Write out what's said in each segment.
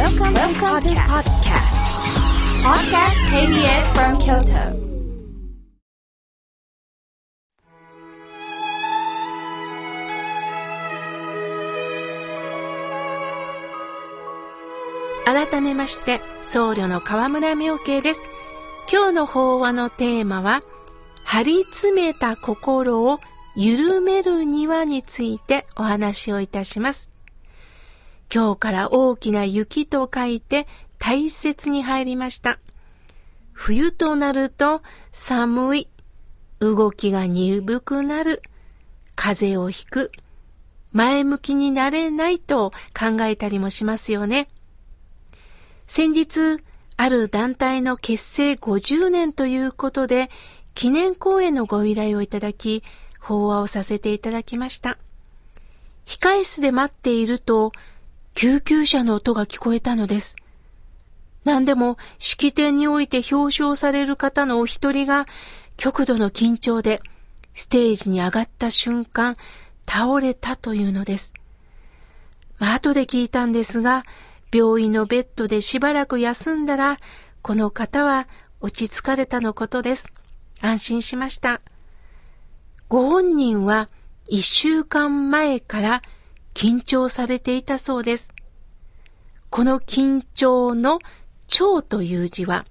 Welcome, Welcome to podcast. Podcast KBS from Kyoto. 改めまして僧侶の河村明慶です今日の法話のテーマは張り詰めた心を緩めるにはについてお話をいたします今日から大きな雪と書いて大切に入りました。冬となると寒い、動きが鈍くなる、風邪をひく、前向きになれないと考えたりもしますよね。先日、ある団体の結成50年ということで、記念公演のご依頼をいただき、法話をさせていただきました。控え室で待っていると、救急車の音が聞こえたのです。何でも式典において表彰される方のお一人が極度の緊張でステージに上がった瞬間倒れたというのです。まあ後で聞いたんですが病院のベッドでしばらく休んだらこの方は落ち着かれたのことです。安心しました。ご本人は一週間前から緊張されていたそうです。この緊張の蝶という字は、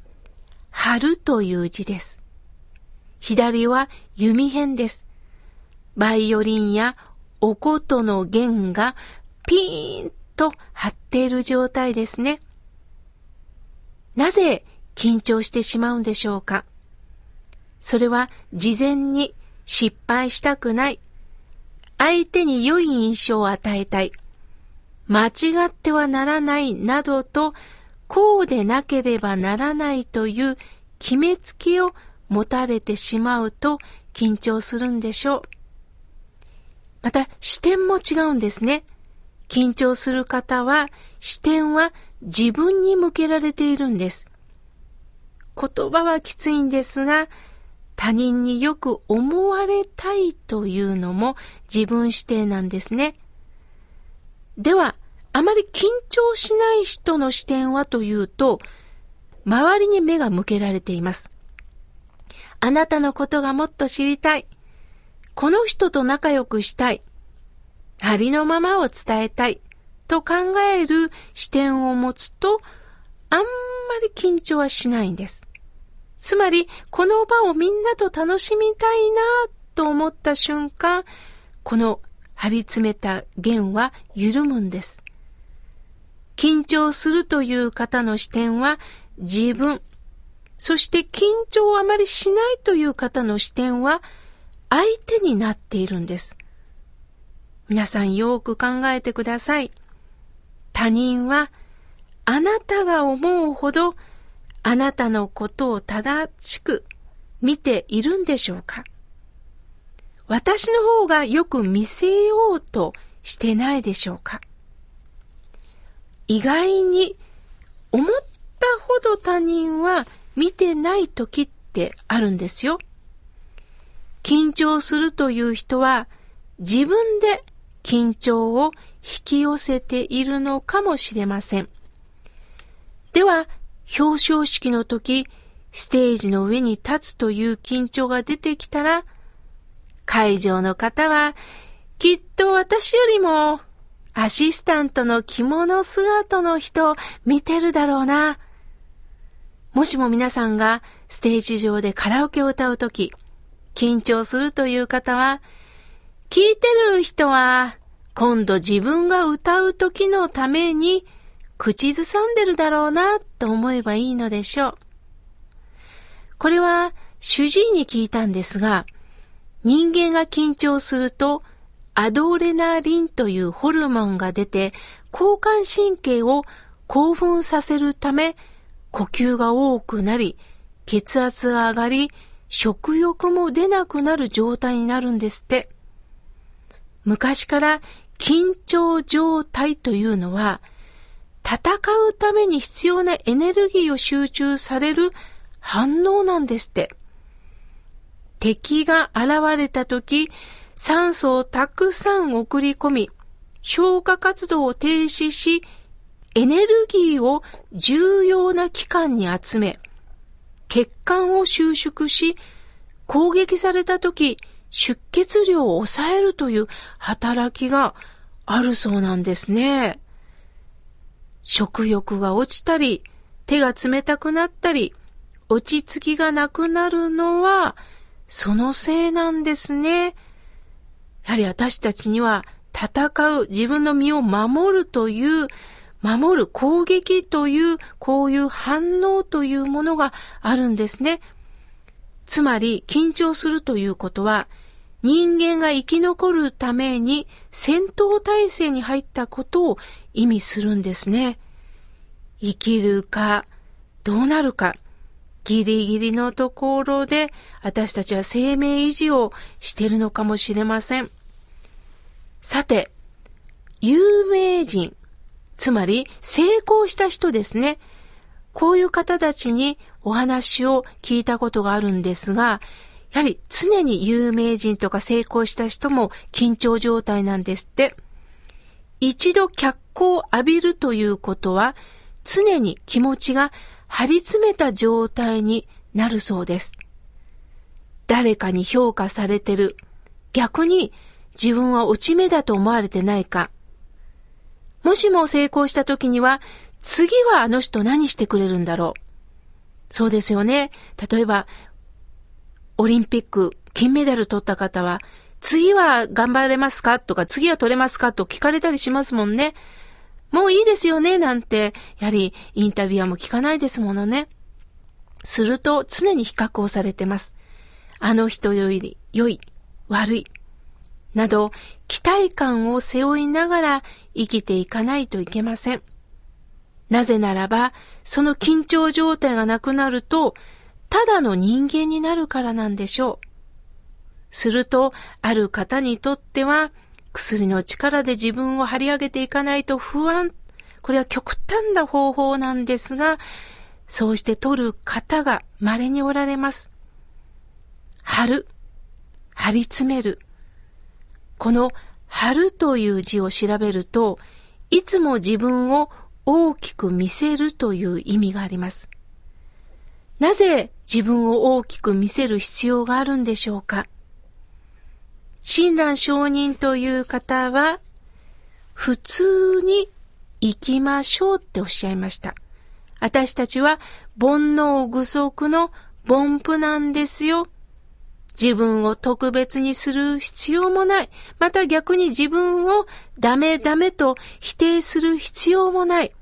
春という字です。左は弓辺です。バイオリンやお琴の弦がピーンと張っている状態ですね。なぜ緊張してしまうんでしょうか？それは事前に失敗したくない、相手に良い印象を与えたい。間違ってはならないなどと、こうでなければならないという決めつけを持たれてしまうと緊張するんでしょう。また視点も違うんですね。緊張する方は視点は自分に向けられているんです。言葉はきついんですが、他人によく思われたいというのも自分指定なんですね。では、あまり緊張しない人の視点はというと、周りに目が向けられています。あなたのことがもっと知りたい。この人と仲良くしたい。ありのままを伝えたい。と考える視点を持つと、あんまり緊張はしないんです。つまり、この場をみんなと楽しみたいなと思った瞬間、この張り詰めた弦は緩むんです。緊張するという方の視点は自分、そして緊張をあまりしないという方の視点は相手になっているんです。皆さんよく考えてください。他人はあなたが思うほどあなたのことを正しく見ているんでしょうか？私の方がよく見せようとしてないでしょうか？意外に思ったほど他人は見てない時ってあるんですよ。緊張するという人は自分で緊張を引き寄せているのかもしれません。では、表彰式の時、ステージの上に立つという緊張が出てきたら、会場の方は、きっと私よりも、アシスタントの着物姿の人見てるだろうな。もしも皆さんがステージ上でカラオケを歌うとき、緊張するという方は、聞いてる人は、今度自分が歌う時のために口ずさんでるだろうなと思えばいいのでしょう。これは主治医に聞いたんですが、人間が緊張するとアドレナリンというホルモンが出て交感神経を興奮させるため呼吸が多くなり血圧が上がり食欲も出なくなる状態になるんですって。昔から緊張状態というのは戦うために必要なエネルギーを集中される反応なんですって。敵が現れた時、酸素をたくさん送り込み、消化活動を停止し、エネルギーを重要な器官に集め、血管を収縮し、攻撃された時、出血量を抑えるという働きがあるそうなんですね。食欲が落ちたり、手が冷たくなったり、落ち着きがなくなるのは、そのせいなんですね。やはり私たちには戦う、自分の身を守るという、守る攻撃という、こういう反応というものがあるんですね。つまり、緊張するということは、人間が生き残るために戦闘態勢に入ったことを意味するんですね。生きるか、どうなるか、ギリギリのところで私たちは生命維持をしているのかもしれません。さて、有名人、つまり成功した人ですね。こういう方たちにお話を聞いたことがあるんですが、やはり常に有名人とか成功した人も緊張状態なんですって。一度脚光を浴びるということは、常に気持ちが張り詰めた状態になるそうです。誰かに評価されてる。逆に自分は落ち目だと思われてないか。もしも成功した時には、次はあの人何してくれるんだろう。そうですよね。例えば、オリンピック金メダル取った方は、次は頑張れますか？とか、次は取れますか？と聞かれたりしますもんね。もういいですよね？なんて、やはりインタビュアーも聞かないですものね。すると常に比較をされてます。あの人より良い、悪い、など期待感を背負いながら生きていかないといけません。なぜならば、その緊張状態がなくなると、ただの人間になるからなんでしょう。すると、ある方にとっては、薬の力で自分を張り上げていかないと不安。これは極端な方法なんですが、そうして取る方が稀におられます。張る。張り詰める。この張るという字を調べると、いつも自分を大きく見せるという意味があります。なぜ自分を大きく見せる必要があるんでしょうか？親鸞上人という方は、普通に生きましょうっておっしゃいました。私たちは煩悩具足の凡夫なんですよ。自分を特別にする必要もない。また逆に自分をダメダメと否定する必要もない。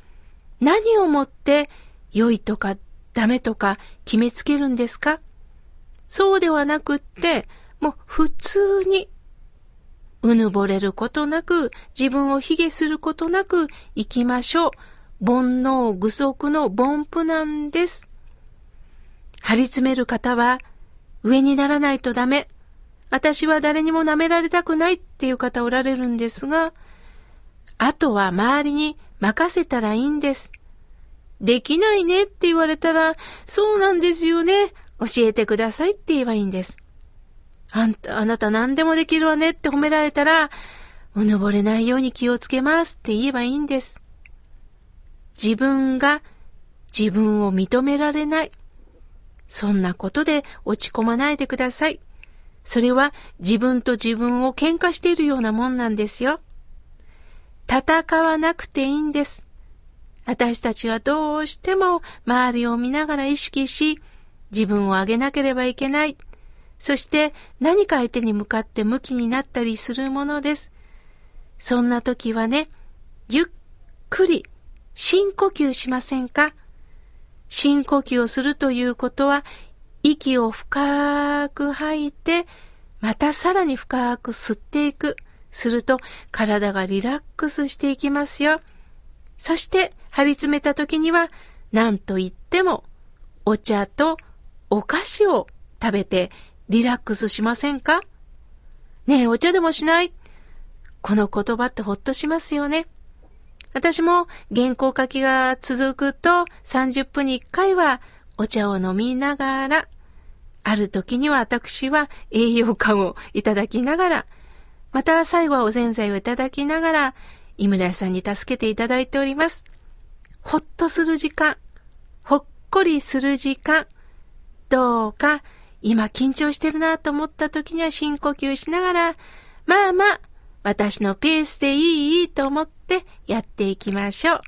何をもって良いとかダメとか決めつけるんですか？そうではなくって、もう普通に、うぬぼれることなく、自分を卑下することなく生きましょう。煩悩具足の凡夫なんです。張り詰める方は、上にならないとダメ。私は誰にも舐められたくないっていう方おられるんですが、あとは周りに任せたらいいんです。できないねって言われたら、そうなんですよね。教えてくださいって言えばいいんです。あんた、あなた何でもできるわねって褒められたら、うぬぼれないように気をつけますって言えばいいんです。自分が自分を認められない。そんなことで落ち込まないでください。それは自分と自分を喧嘩しているようなもんなんですよ。戦わなくていいんです。私たちはどうしても周りを見ながら意識し、自分を上げなければいけない。そして何か相手に向かって向きになったりするものです。そんな時はね、ゆっくり深呼吸しませんか？深呼吸をするということは、息を深く吐いて、またさらに深く吸っていく。すると体がリラックスしていきますよ。そして張り詰めた時には何と言ってもお茶とお菓子を食べてリラックスしませんか？ねえ、お茶でもしない？この言葉ってほっとしますよね。私も原稿書きが続くと30分に1回はお茶を飲みながら、ある時には私は栄養価をいただきながら、また最後はおぜんざいをいただきながら、井村屋さんに助けていただいております。ほっとする時間、ほっこりする時間、どうか今緊張してるなと思った時には深呼吸しながら、まあまあ、私のペースでいいと思ってやっていきましょう。